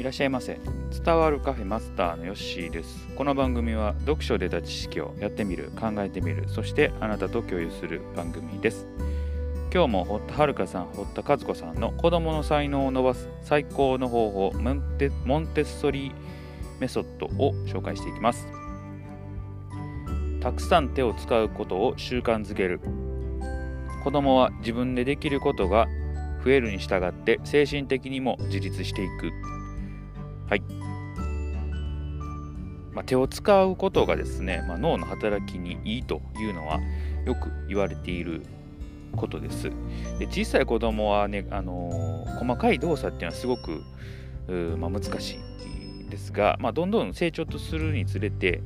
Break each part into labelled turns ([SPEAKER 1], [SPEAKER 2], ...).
[SPEAKER 1] いらっしゃいませ。伝わるカフェマスターのヨッシーです。この番組は読書で得た知識をやってみる考えてみるそしてあなたと共有する番組です。今日も堀田遥さん堀田和子さんの子供の才能を伸ばす最高の方法モンテモンテッソリーメソッドを紹介していきます。たくさん手を使うことを習慣づける。子供は自分でできることが増えるに従って精神的にも自立していく。はい、まあ、手を使うことがですね、まあ、脳の働きにいいというのはよく言われていることです。で小さい子供はね、あのー、細かい動作っていうのはすごく、まあ、難しいですが、まあ、どんどん成長とするにつれて、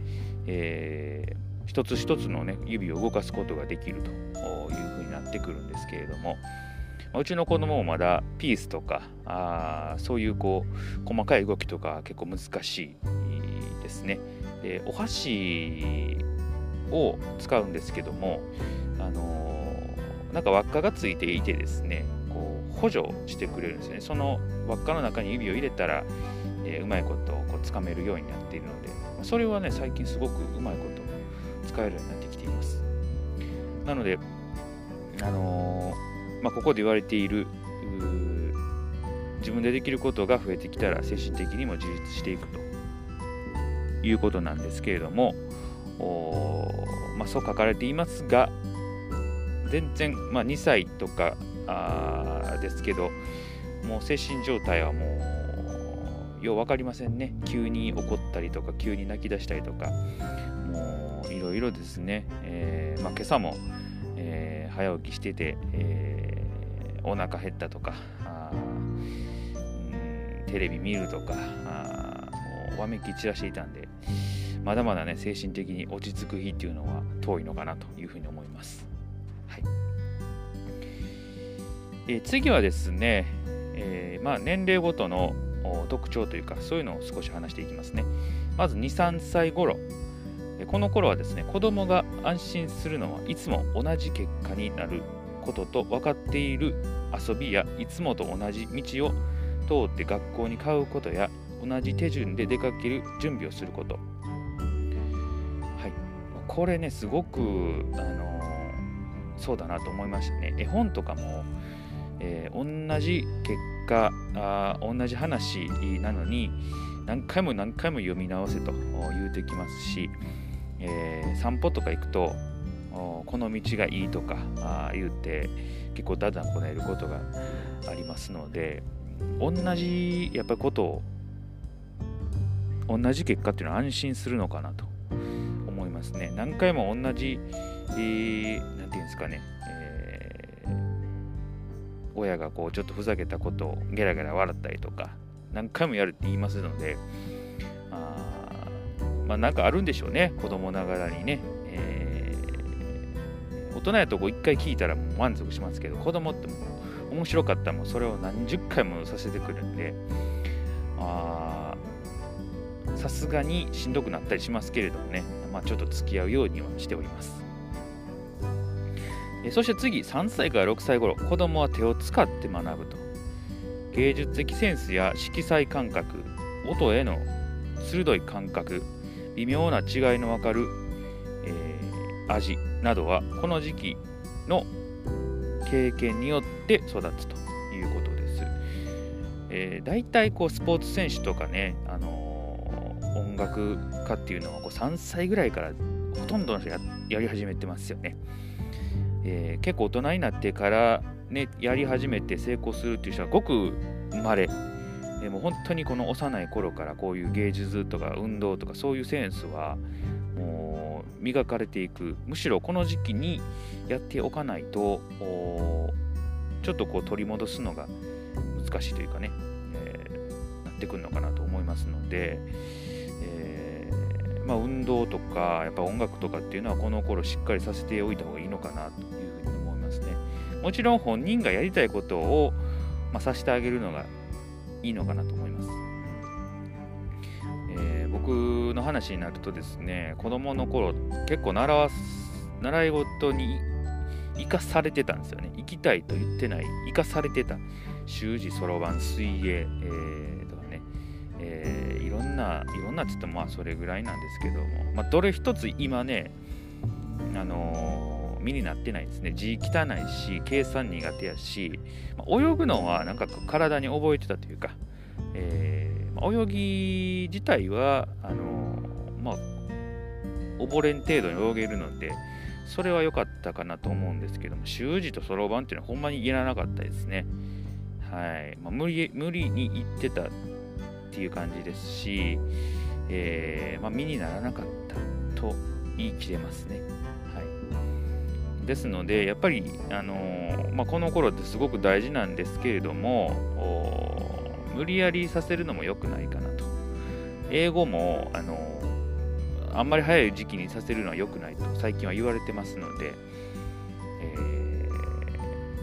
[SPEAKER 1] えー、一つ一つの、ね、指を動かすことができるというふうになってくるんですけれども、うちの子供もまだピースとかあそういうこう細かい動きとか結構難しいですね。でお箸を使うんですけども、あのー、なんか輪っかがついていてですねこう補助してくれるんですね。その輪っかの中に指を入れたら、えー、うまいことこうつかめるようになっているのでそれはね最近すごくうまいこと使えるようになってきています。なので、あのーまあ、ここで言われている自分でできることが増えてきたら精神的にも自立していくということなんですけれども、まあ、そう書かれていますが全然、まあ、2歳とかあですけどもう精神状態はもうよう分かりませんね。急に怒ったりとか急に泣き出したりとかもういろいろですね、えーまあ、今朝も、えー、早起きしてて、えお腹減ったとかあテレビ見るとかあもうわめき散らしていたんでまだまだね精神的に落ち着く日っていうのは遠いのかなというふうに思います、はい。え次はですね、えー、まあ、年齢ごとの特徴というかそういうのを少し話していきますね。まず23歳頃。この頃はですね子供が安心するのはいつも同じ結果になることと分かっている遊びやいつもと同じ道を通って学校に通うことや同じ手順で出かける準備をすること。はい、これねすごく、あのそうだなと思いましたね。絵本とかも、えー、同じ結果あ同じ話なのに何回も何回も読み直せと言うてきますし、えー、散歩とか行くとこの道がいいとかあ言うて結構だだんこねることがありますので同じやっぱりことを同じ結果っていうのは安心するのかなと思いますね。何回も同じ何、えー、て言うんですかね、えー、親がこうちょっとふざけたことをゲラゲラ笑ったりとか何回もやるって言いますのであまあなんかあるんでしょうね。子供ながらにね大人やとこ1回聞いたらもう満足しますけど、子供ってもう面白かったらもうそれを何十回もさせてくるんで、さすがにしんどくなったりしますけれどもね、まあ、ちょっと付き合うようにはしております。そして次、3歳から6歳頃、子供は手を使って学ぶと。芸術的センスや色彩感覚、音への鋭い感覚、微妙な違いのわかる、味、などはこの時期の経験によって育つということです。えー、大体こうスポーツ選手とかね、あのー、音楽家っていうのはこう3歳ぐらいからほとんどの人ややり始めてますよね。えー、結構大人になってからね、やり始めて成功するっていう人はごく稀。でも本当にこの幼い頃からこういう芸術とか運動とかそういうセンスはもう磨かれていく。むしろこの時期にやっておかないとちょっとこう取り戻すのが難しいというかね、えー、なってくるのかなと思いますので、えー、まあ、運動とかやっぱ音楽とかっていうのはこの頃しっかりさせておいた方がいいのかなというふうに思いますね。もちろん本人がやりたいことを、まあ、させてあげるのがいいのかなと話になるとですね子供の頃結構習わ習い事に生かされてたんですよね。行きたいと言ってない生かされてた。習字そろばん水泳、えー、とかね、えー、いろんないろんなって言ってもまあそれぐらいなんですけども、まあ、どれ一つ今ねあのー、身になってないですね。字汚いし計算苦手やし、まあ、泳ぐのはなんか体に覚えてたというか、えーまあ、泳ぎ自体はあの、まあ溺れん程度に泳げるのでそれは良かったかなと思うんですけども習字とそろばんっていうのはほんまにいらなかったですねはいまあ、無理無理に行ってたっていう感じですし、えー、まあ、身にならなかったと言い切れますね。はい、ですので、やっぱり、あのー、まあ、この頃ってすごく大事なんですけれども、無理やりさせるのも良くないかなと。英語も、あのー、あんまり早い時期にさせるのは良くないと最近は言われてますので、え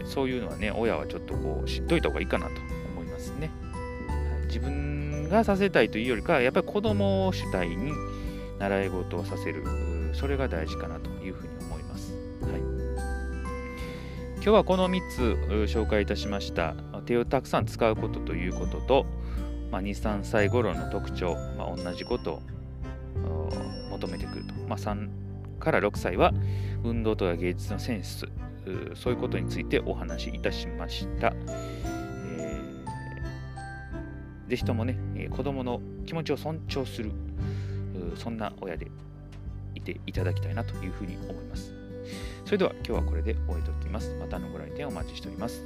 [SPEAKER 1] ー、そういうのはね、親はちょっとこう知っといた方がいいかなと思いますね。はい、自分がさせたいというよりかやっぱり子供を主体に習い事をさせる、それが大事かなというふうに思います。はい、今日はこの3つ紹介いたしました。手をたくさん使うことということと、まあ、2、3歳頃の特徴、まあ、同じことを求めてくると。まあ、3から6歳は運動とか芸術のセンス、そういうことについてお話しいたしました。えー、ぜひともね、子供の気持ちを尊重する、そんな親でいていただきたいなというふうに思います。それでは今日はこれで終えておきます。またのご来店お待ちしております。